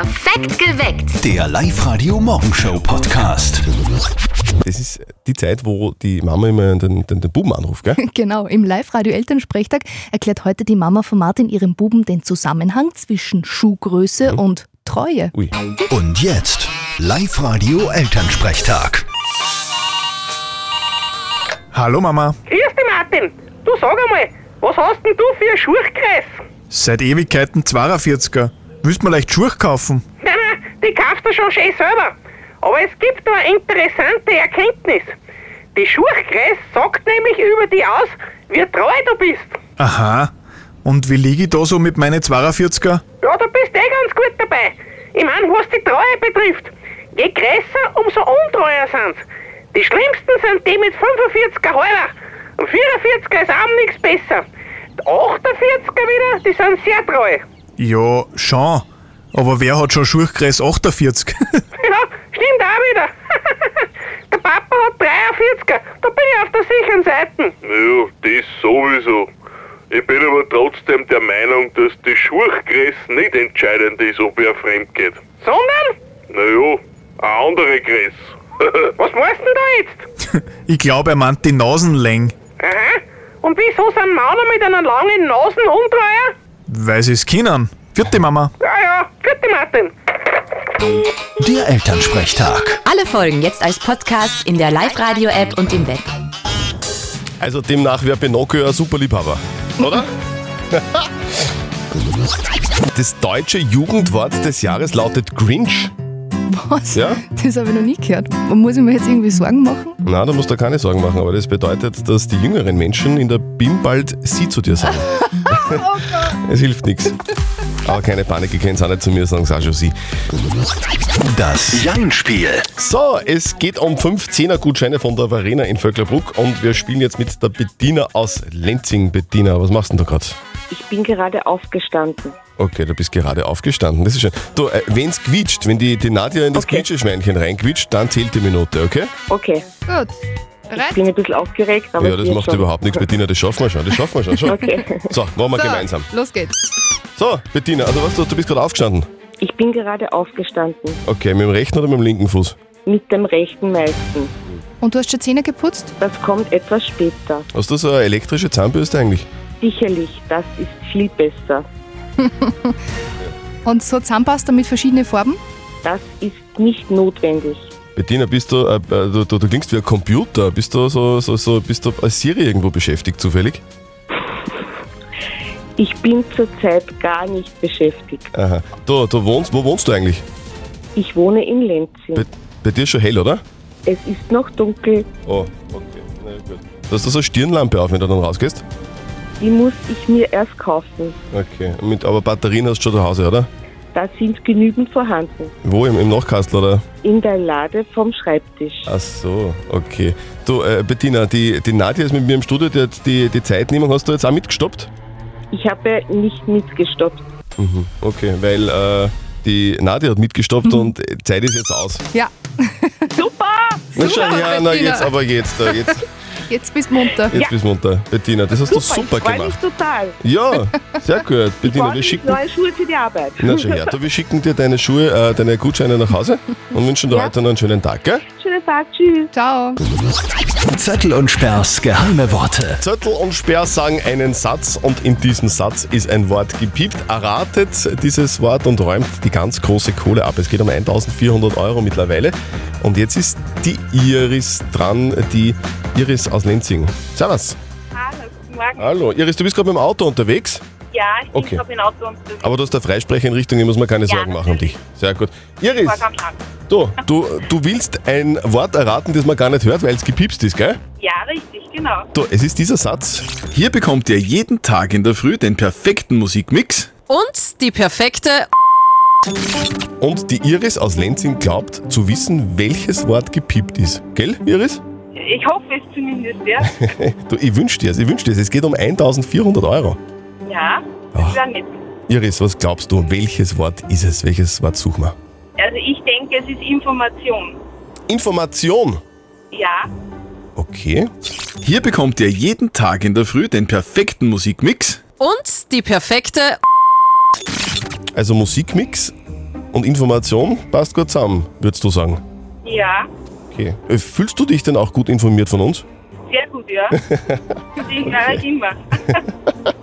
Perfekt geweckt. Der Live-Radio-Morgenshow-Podcast. Das ist die Zeit, wo die Mama immer den, den, den Buben anruft, gell? Genau, im Live-Radio-Elternsprechtag erklärt heute die Mama von Martin ihrem Buben den Zusammenhang zwischen Schuhgröße und Treue. Ui. Und jetzt Live-Radio-Elternsprechtag. Hallo Mama. Grüß dich, Martin. Du sag einmal, was hast denn du für einen Schuhkreis? Seit Ewigkeiten 42er. Willst mir leicht Schuhe kaufen? Nein, nein, die kaufst du schon schön selber. Aber es gibt da eine interessante Erkenntnis. Die Schuhkreis sagt nämlich über dich aus, wie treu du bist. Aha. Und wie liege ich da so mit meinen 42er? Ja, du bist eh ganz gut dabei. Ich mein, was die Treue betrifft. Je größer, umso untreuer sind's. Die schlimmsten sind die mit 45er halber. Und 44er ist auch nichts besser. Die 48er wieder, die sind sehr treu. Ja, schon. Aber wer hat schon Schuhkreis 48? Ja, stimmt auch wieder. der Papa hat 43er. Da bin ich auf der sicheren Seite. Ja, das sowieso. Ich bin aber trotzdem der Meinung, dass die Schuhgröße nicht entscheidend ist, ob er fremd geht. Sondern? Naja, eine andere Größe. Was meinst du denn da jetzt? ich glaube, er meint die Nasenlänge. Aha. Und wieso sind Männer mit einer langen Nase untreuer? Weil sie es kennen. Vierte Mama. Ja, ja, gute Martin. Der Elternsprechtag. Alle Folgen jetzt als Podcast in der Live-Radio-App und im Web. Also demnach wäre Pinocchio ein super Liebhaber, oder? Das deutsche Jugendwort des Jahres lautet Grinch. Was? Ja? Das habe ich noch nie gehört. Muss ich mir jetzt irgendwie Sorgen machen? Na, da musst du keine Sorgen machen, aber das bedeutet, dass die jüngeren Menschen in der BIM bald sie zu dir sagen. es hilft nichts. Aber keine Panik, ihr könnt es auch nicht zu mir sagen, sag schon sie. Das Jein-Spiel. So, es geht um 15er Gutscheine von der Varena in Vöcklerbruck und wir spielen jetzt mit der Bettina aus Lenzing. Bettina, was machst denn du gerade? Ich bin gerade aufgestanden. Okay, du bist gerade aufgestanden. Das ist schön. Du, äh, wenn's quietscht, wenn die, die Nadja in das Okay. Quietscheschweinchen reinquietscht, dann zählt die Minute, okay? Okay, Gut. Ich bin ein bisschen aufgeregt, aber ja, das macht schon. überhaupt nichts, Bettina, das schaffen wir schon. Das schaffen wir schon. schon. Okay. So, machen wir So, gemeinsam. los geht's. So, Bettina, also was, du, du bist gerade aufgestanden. Ich bin gerade aufgestanden. Okay, mit dem rechten oder mit dem linken Fuß? Mit dem rechten meisten. Und du hast schon Zähne geputzt? Das kommt etwas später. Hast du so eine elektrische Zahnbürste eigentlich? Sicherlich, das ist viel besser. Und so Zahnpasta mit verschiedenen Farben? Das ist nicht notwendig. Bettina, bist du, äh, äh, du, du, du klingst wie ein Computer. Bist du so, so, so, bist du als Siri irgendwo beschäftigt zufällig? Ich bin zurzeit gar nicht beschäftigt. Aha. Du, du wohnst, wo wohnst du eigentlich? Ich wohne in Lenzing. Bei, bei dir ist schon hell, oder? Es ist noch dunkel. Oh, okay. Na gut. Du hast da so eine Stirnlampe auf, wenn du dann rausgehst? Die muss ich mir erst kaufen. Okay. Mit, aber Batterien hast du schon zu Hause, oder? Da sind genügend vorhanden. Wo? Im, im Nachkastel, oder? In der Lade vom Schreibtisch. Ach so, okay. Du, äh, Bettina, die, die Nadja ist mit mir im Studio, die hat die, die Zeitnehmung hast du jetzt auch mitgestoppt? Ich habe nicht mitgestoppt. Mhm. Okay, weil äh, die Nadja hat mitgestoppt und äh, Zeit ist jetzt aus. Ja. Super! Na schau her, na jetzt, aber jetzt, äh, jetzt, Jetzt bist du munter. jetzt bist du munter. Bettina, das hast du super ich freu mich gemacht. total. Ja, sehr gut. Bettina, wir schicken, neue Schuhe für die Arbeit. na her, du, wir schicken dir deine Schuhe, äh, deine Gutscheine nach Hause und wünschen dir Ja. heute noch einen schönen Tag, gell? Schönen Tag, tschüss. Ciao. Zettel und Sperrs geheime Worte. Zettel und Sperr sagen einen Satz und in diesem Satz ist ein Wort gepiept. Erratet dieses Wort und räumt die ganz große Kohle ab. Es geht um 1400 Euro mittlerweile. Und jetzt ist die Iris dran, die Iris aus Lenzing. Servus. Hallo, guten Morgen. Hallo. Iris, du bist gerade mit dem Auto unterwegs, Ja, ich bin Okay. gerade im Auto unterwegs. aber du hast eine Freisprecher in Richtung, hier muss man keine Ja, Sorgen machen um dich. Sehr gut. Ich Iris, du, du, du willst ein Wort erraten, das man gar nicht hört, weil es gepiepst ist, gell? Ja, richtig, genau. Du, es ist dieser Satz. Hier bekommt ihr jeden Tag in der Früh den perfekten Musikmix. Und die perfekte Und die Iris aus Lenzing glaubt zu wissen, welches Wort gepiept ist. Gell, Iris? Ich hoffe es zumindest, ja. Du, ich wünsch dir es, ich wünsch dir es. Es geht um 1400 Euro. Ja, das wäre nett. Iris, was glaubst du, welches Wort ist es? Welches Wort suchen wir? Also ich denke, es ist Information. Information. Ja, Okay. Hier bekommt ihr jeden Tag in der Früh den perfekten Musikmix. und die perfekte Also Musikmix und Information passt gut zusammen, würdest du sagen? Ja, Okay. Äh, Fühlst du dich denn auch gut informiert von uns? sehr gut, ja. ich, ja, immer.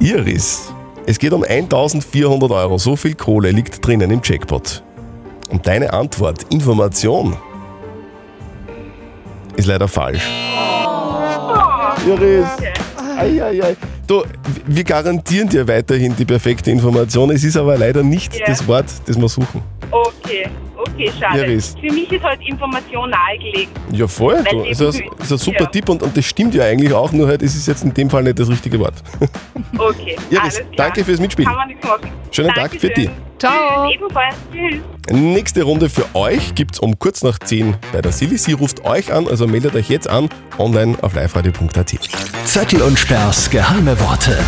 Iris, es geht um 1400 Euro. So viel Kohle liegt drinnen im Jackpot. Und deine Antwort, Information, ist leider falsch. Iris, ei, ei, ei. Du, wir garantieren dir weiterhin die perfekte Information. Es ist aber leider nicht Ja. das Wort, das wir suchen. Okay, okay, schade. Iris. Für mich ist halt Information nahegelegen. Ja, voll. Du, also, das ist ein super ja. Tipp und, und das stimmt ja eigentlich auch, nur halt, es ist jetzt in dem Fall nicht das richtige Wort. Okay, Iris, alles klar. danke fürs Mitspielen. Kann man nichts machen. Schönen Tag für Dankeschön. dich. Ciao. Tschüss, ebenfalls. Tschüss. Nächste Runde für euch gibt's um kurz nach 10 bei der Silly. Sie ruft euch an, also meldet euch jetzt an, online auf liveradio.at. Zettel und Sperrs geheime Worte.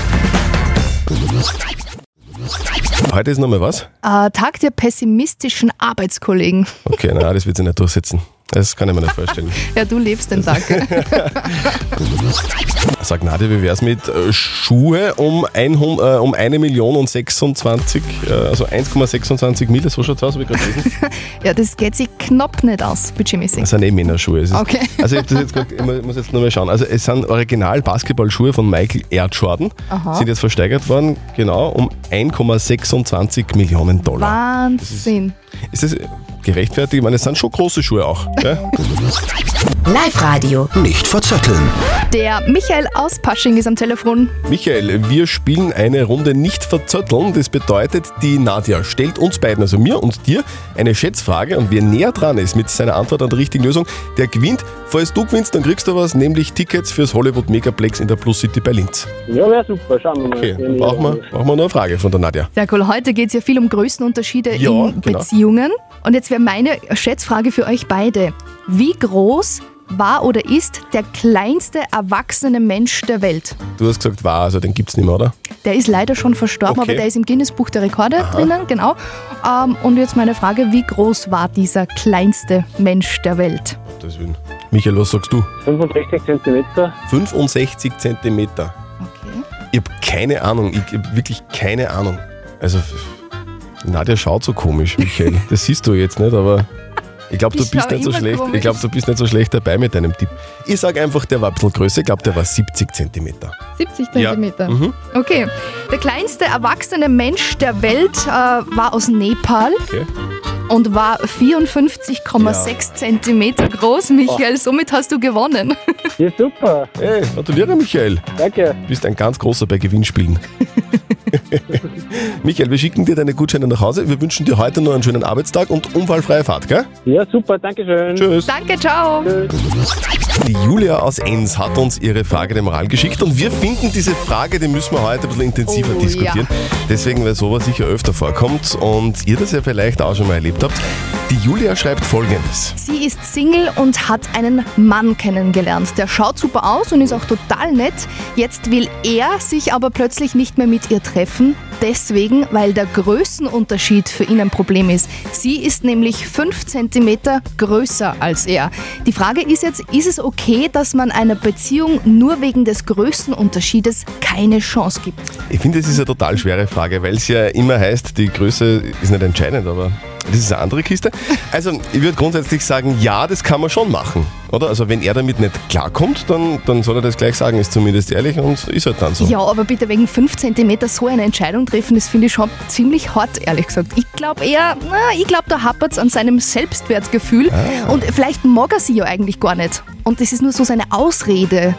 Heute ist nochmal was? Äh, Tag der pessimistischen Arbeitskollegen. Okay, na, das wird sich nicht durchsetzen. Das kann ich mir nicht vorstellen. Ja, du lebst den Tag. Sag Nadja, wie wär's mit äh, Schuhe um, 100, äh, um 1 Million und 26, äh, also 1,26 Mille, so schaut's aus, ich gerade gelesen. ja, das geht sich knapp nicht aus, budgetmäßig. Das sind eh Männerschuhe. Es ist, Okay. Also ich, hab das jetzt grad, ich mu- muss jetzt nur mal schauen. Also es sind original Basketballschuhe von Michael Air Jordan. Aha. Sind jetzt versteigert worden, genau, um 1,26 Millionen Dollar. Wahnsinn. Ist das gerechtfertigt? Ich meine, es sind schon große Schuhe auch. Gell? Live-Radio. Nicht verzetteln. Der Michael aus Pasching ist am Telefon. Michael, wir spielen eine Runde nicht verzötteln. Das bedeutet, die Nadja stellt uns beiden, also mir und dir, eine Schätzfrage und wer näher dran ist mit seiner Antwort an der richtigen Lösung, der gewinnt. Falls du gewinnst, dann kriegst du was, nämlich Tickets fürs Hollywood Megaplex in der Plus City bei Linz. Ja, wäre super. Schauen wir mal. Okay, dann brauchen wir, brauchen wir noch eine Frage von der Nadja. Sehr cool. Heute geht es ja viel um Größenunterschiede Ja, in genau. Beziehungen. Und jetzt wäre meine Schätzfrage für euch beide. Wie groß war oder ist der kleinste erwachsene Mensch der Welt? Du hast gesagt, war, also den gibt's nicht mehr, oder? Der ist leider schon verstorben, Okay. aber der ist im Guinness-Buch der Rekorde drinnen, genau. Ähm, und jetzt meine Frage, wie groß war dieser kleinste Mensch der Welt? Das will. Michael, was sagst du? 65 Zentimeter. 65 Zentimeter. Okay. Ich habe keine Ahnung, ich habe wirklich keine Ahnung. Also, Nadja schaut so komisch, Michael. Das siehst du jetzt nicht, aber ich glaube, du Ich bist nicht so schlecht. komisch. Ich glaube, du bist nicht so schlecht dabei mit deinem Tipp. Ich sage einfach, der war ein bisschen größer. Ich glaube, der war 70 Zentimeter. 70 Ja. Zentimeter. Mhm. Okay. Der kleinste erwachsene Mensch der Welt äh, war aus Nepal Okay. Und war 54,6 Zentimeter groß, Michael. Somit hast du gewonnen. Ja, super. Hey, gratuliere, Michael. Danke. Du bist ein ganz großer bei Gewinnspielen. Michael, wir schicken dir deine Gutscheine nach Hause. Wir wünschen dir heute noch einen schönen Arbeitstag und unfallfreie Fahrt, gell? Ja, super. Dankeschön. Tschüss. Danke, ciao. Die Julia aus Enns hat uns ihre Frage der Moral geschickt und wir finden diese Frage, die müssen wir heute ein bisschen intensiver Oh, diskutieren. Deswegen, weil sowas sicher öfter vorkommt und ihr das ja vielleicht auch schon mal erlebt habt. Die Julia schreibt folgendes. Sie ist Single und hat einen Mann kennengelernt. Der schaut super aus und ist auch total nett. Jetzt will er sich aber plötzlich nicht mehr mit ihr treffen. Deswegen, weil der Größenunterschied für ihn ein Problem ist. Sie ist nämlich 5 cm größer als er. Die Frage ist jetzt, ist es okay, dass man einer Beziehung nur wegen des Größenunterschiedes keine Chance gibt? Ich finde, es ist eine total schwere Frage, weil es ja immer heißt, die Größe ist nicht entscheidend, aber das ist eine andere Kiste. Also, ich würde grundsätzlich sagen, ja, das kann man schon machen, oder? Also, wenn er damit nicht klarkommt, dann, dann soll er das gleich sagen, ist zumindest ehrlich und ist halt dann so. Ja, aber bitte wegen 5 cm so eine Entscheidung treffen, das finde ich schon ziemlich hart, ehrlich gesagt. Ich glaube eher, na, ich glaube, da hapert es an seinem Selbstwertgefühl Ah. und vielleicht mag er sie ja eigentlich gar nicht. Und das ist nur so seine Ausrede,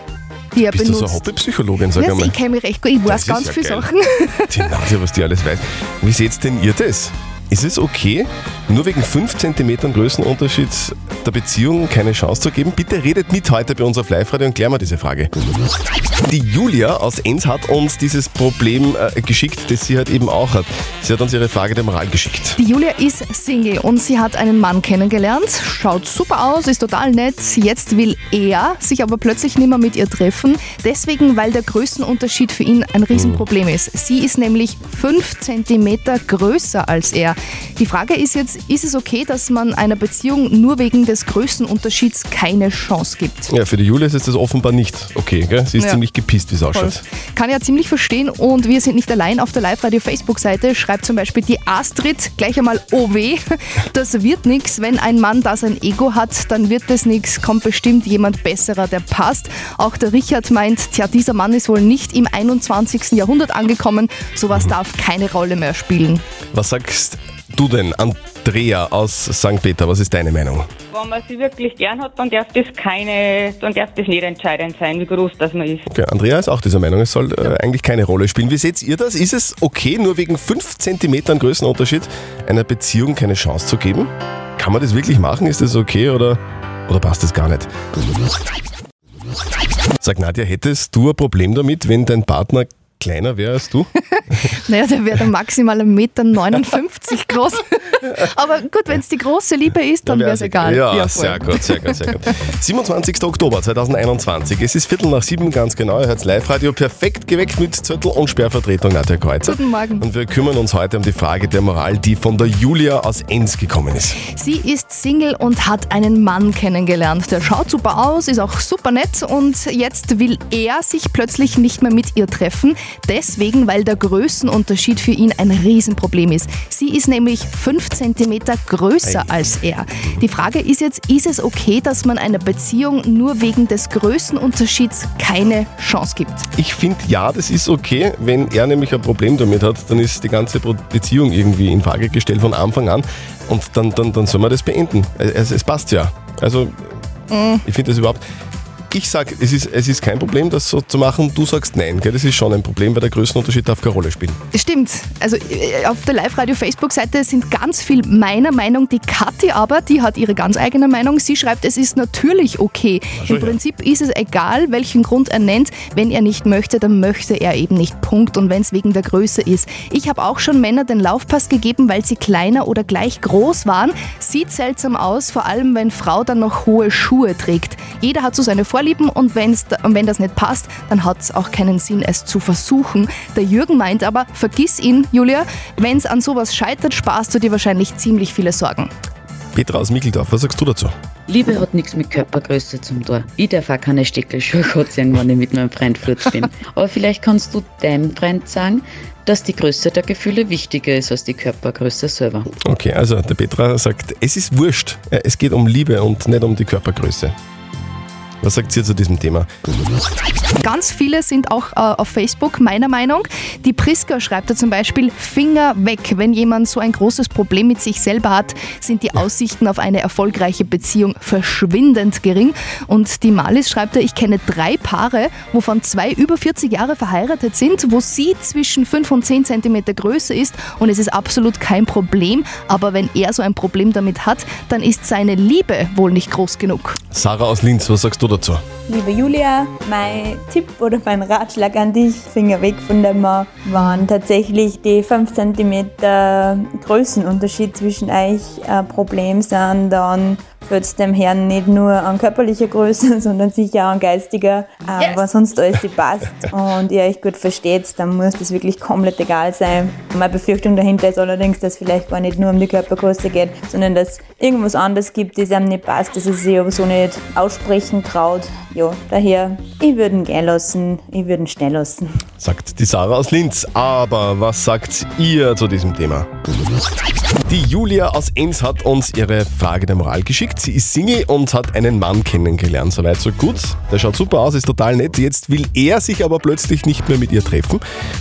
die er Bist du so eine benutzt. Hobbypsychologin, sag ja, einmal? ich kenne mich recht gut, ich weiß ist ganz ja viele geil. Sachen. Die Nase, was die alles weiß. Wie seht denn ihr das? Ist es okay, nur wegen 5 cm Größenunterschied der Beziehung keine Chance zu geben? Bitte redet mit heute bei uns auf Live-Radio und klären wir diese Frage. Die Julia aus Enns hat uns dieses Problem äh, geschickt, das sie halt eben auch hat. Sie hat uns ihre Frage der Moral geschickt. Die Julia ist Single und sie hat einen Mann kennengelernt, schaut super aus, ist total nett. Jetzt will er sich aber plötzlich nicht mehr mit ihr treffen, deswegen, weil der Größenunterschied für ihn ein Riesenproblem ist. Sie ist nämlich 5 cm größer als er. Die Frage ist jetzt, ist es okay, dass man einer Beziehung nur wegen des Größenunterschieds keine Chance gibt? Ja, für die Julia ist das offenbar nicht okay. Gell? Sie ist Ja. ziemlich gepisst, wie es ausschaut. Kann ja ziemlich verstehen und wir sind nicht allein. Auf der Live-Radio-Facebook-Seite schreibt zum Beispiel die Astrid gleich einmal OW. Das wird nix. Wenn ein Mann da sein Ego hat, dann wird das nix. Kommt bestimmt jemand besserer, der passt. Auch der Richard meint, tja, dieser Mann ist wohl nicht im 21. Jahrhundert angekommen. Sowas darf keine Rolle mehr spielen. Was sagst du denn, Andrea aus St. Peter? Was ist deine Meinung? Wenn man sie wirklich gern hat, dann darf das keine, dann darf das nicht entscheidend sein, wie groß das man ist. Okay, Andrea ist auch dieser Meinung, es soll äh, eigentlich keine Rolle spielen. Wie seht ihr das? Ist es okay, nur wegen 5 cm Größenunterschied einer Beziehung keine Chance zu geben? Kann man das wirklich machen? Ist das okay oder, oder passt das gar nicht? Sag Nadja, hättest du ein Problem damit, wenn dein Partner kleiner wäre als du? Naja, der wäre maximal 1,59 Meter groß. Aber gut, wenn es die große Liebe ist, dann wäre es egal. Ja, voll. sehr gut, sehr gut, sehr gut. 27. Oktober 2021. Es ist Viertel nach sieben ganz genau. Ihr hört Live-Radio perfekt geweckt mit Zettel und Sperrvertretung Nadja Kreuzer. Guten Morgen. Und wir kümmern uns heute um die Frage der Moral, die von der Julia aus Enns gekommen ist. Sie ist Single und hat einen Mann kennengelernt. Der schaut super aus, ist auch super nett und jetzt will er sich plötzlich nicht mehr mit ihr treffen. Deswegen, weil der Größenunterschied für ihn ein Riesenproblem ist. Sie ist nämlich 5 cm größer als er. Die Frage ist jetzt, ist es okay, dass man einer Beziehung nur wegen des Größenunterschieds keine Chance gibt? Ich finde, ja, das ist okay. Wenn er nämlich ein Problem damit hat, dann ist die ganze Beziehung irgendwie in Frage gestellt von Anfang an. Und dann, dann, dann soll man das beenden. Es, es passt ja. Also, ich finde das überhaupt. Ich sage, es ist, es ist kein Problem, das so zu machen. Du sagst nein, gell? Das ist schon ein Problem, weil der Größenunterschied darf keine Rolle spielen. Stimmt. Also äh, auf der Live-Radio-Facebook-Seite sind ganz viel meiner Meinung. Die Kathi aber, die hat ihre ganz eigene Meinung. Sie schreibt, es ist natürlich okay. so, Im. Prinzip ist es egal, welchen Grund er nennt. Wenn er nicht möchte, dann möchte er eben nicht. Punkt. Und wenn es wegen der Größe ist. Ich habe auch schon Männer den Laufpass gegeben, weil sie kleiner oder gleich groß waren. Sieht seltsam aus, vor allem wenn Frau dann noch hohe Schuhe trägt. Jeder hat so seine Vorlieben und, wenn's, da- und wenn das nicht passt, dann hat es auch keinen Sinn, es zu versuchen. Der Jürgen meint aber, vergiss ihn, Julia, wenn es an sowas scheitert, sparst du dir wahrscheinlich ziemlich viele Sorgen. Petra aus Mickeldorf, was sagst du dazu? Liebe hat nichts mit Körpergröße zum tun. Ich darf auch keine Steckelschuhe anziehen, wenn ich mit meinem Freund fort bin. Aber vielleicht kannst du deinem Freund sagen, dass die Größe der Gefühle wichtiger ist als die Körpergröße selber. Okay, also der Petra sagt, es ist wurscht. Ja, Es geht um Liebe und nicht um die Körpergröße. Was sagt ihr zu diesem Thema? Ganz viele sind auch äh, auf Facebook meiner Meinung. Die Priska schreibt da zum Beispiel, Finger weg. Wenn jemand so ein großes Problem mit sich selber hat, sind die Aussichten auf eine erfolgreiche Beziehung verschwindend gering. Und die Malis schreibt da, ich kenne drei Paare, wovon zwei über 40 Jahre verheiratet sind, wo sie zwischen 5 und 10 Zentimeter größer ist und es ist absolut kein Problem. Aber wenn er so ein Problem damit hat, dann ist seine Liebe wohl nicht groß genug. Sarah aus Linz, was sagst du dazu? Liebe Julia, mein Tipp oder mein Ratschlag an dich, Finger weg von dem Mann, waren tatsächlich die 5 cm Größenunterschied zwischen euch ein Problem sind, dann wird es dem Herrn nicht nur an körperlicher Größe, sondern sicher auch an geistiger, äh, was sonst alles nicht passt und ihr euch gut versteht, dann muss das wirklich komplett egal sein. Meine Befürchtung dahinter ist allerdings, dass vielleicht gar nicht nur um die Körpergröße geht, sondern dass irgendwas anderes gibt, das einem nicht passt, dass er sich aber so nicht aussprechen traut. Ja, daher, ich würde ihn gehen lassen, ich würde ihn schnell lassen. Sagt die Sarah aus Linz. Aber was sagt ihr zu diesem Thema? Die Julia aus Enns hat uns ihre Frage der Moral geschickt. Sie ist Single und hat einen Mann kennengelernt. Soweit so gut. Der schaut super aus, ist total nett. Jetzt will er sich aber plötzlich nicht mehr mit ihr treffen.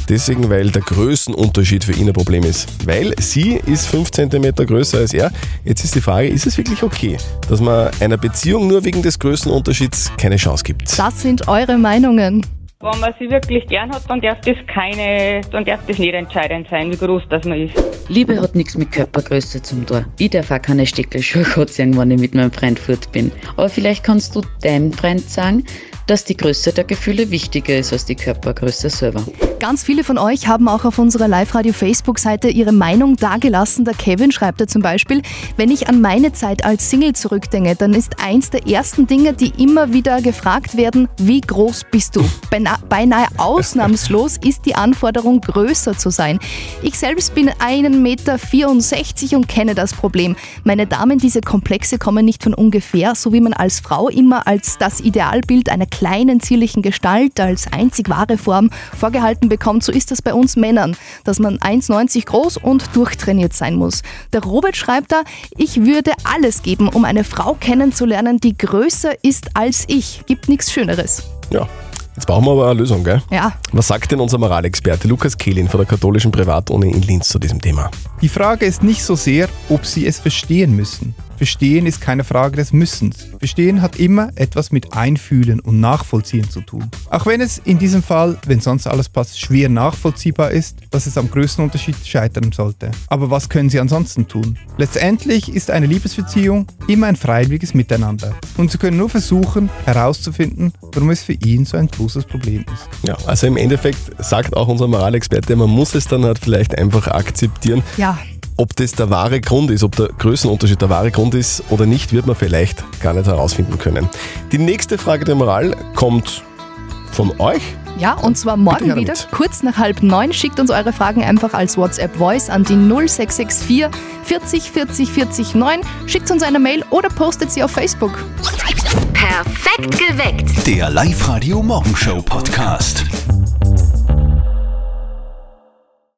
Deswegen, weil der Größenunterschied für ihn ein Problem ist. Weil sie ist 5 cm größer als er. Jetzt ist die Frage, ist es wirklich okay, dass man einer Beziehung nur wegen des Größenunterschieds keine Chance gibt? Das sind eure Meinungen. Wenn man sie wirklich gern hat, dann darf das keine, dann darf das nicht entscheidend sein, wie groß das man ist. Liebe hat nichts mit Körpergröße zum tun. Ich darf auch keine Steckelschuhe anziehen, wenn ich mit meinem Freund fort bin. Aber vielleicht kannst du deinem Freund sagen, dass die Größe der Gefühle wichtiger ist als die Körpergröße selber. Ganz viele von euch haben auch auf unserer Live-Radio-Facebook-Seite ihre Meinung dagelassen. Der Kevin schreibt da zum Beispiel, wenn ich an meine Zeit als Single zurückdenke, dann ist eins der ersten Dinge, die immer wieder gefragt werden, wie groß bist du? Beina beinahe ausnahmslos ist die Anforderung, größer zu sein. Ich selbst bin 1,64 Meter und kenne das Problem. Meine Damen, diese Komplexe kommen nicht von ungefähr, so wie man als Frau immer als das Idealbild einer kleinen, zierlichen Gestalt, als einzig wahre Form vorgehalten bekommt, so ist das bei uns Männern, dass man 1,90 groß und durchtrainiert sein muss. Der Robert schreibt da, ich würde alles geben, um eine Frau kennenzulernen, die größer ist als ich. Gibt nichts Schöneres. Ja. Jetzt brauchen wir aber eine Lösung, gell? Ja. Was sagt denn unser Moralexperte Lukas Kehlin von der katholischen Privatuni in Linz zu diesem Thema? Die Frage ist nicht so sehr, ob Sie es verstehen müssen. Verstehen ist keine Frage des Müssens. Verstehen hat immer etwas mit Einfühlen und Nachvollziehen zu tun. Auch wenn es in diesem Fall, wenn sonst alles passt, schwer nachvollziehbar ist, dass es am größten Unterschied scheitern sollte. Aber was können Sie ansonsten tun? Letztendlich ist eine Liebesbeziehung immer ein freiwilliges Miteinander. Und Sie können nur versuchen herauszufinden, warum es für ihn so ein großes Problem ist. Ja, also im Endeffekt sagt auch unser Moralexperte, man muss es dann halt vielleicht einfach akzeptieren. Ja. Ob das der wahre Grund ist, ob der Größenunterschied der wahre Grund ist oder nicht, wird man vielleicht gar nicht herausfinden können. Die nächste Frage der Moral kommt von euch. Ja, und zwar morgen wieder, damit. kurz nach halb neun. Schickt uns eure Fragen einfach als WhatsApp-Voice an die 0664 40 40 40 9. Schickt uns eine Mail oder postet sie auf Facebook. Perfekt geweckt. Der Live-Radio Morgenshow Podcast.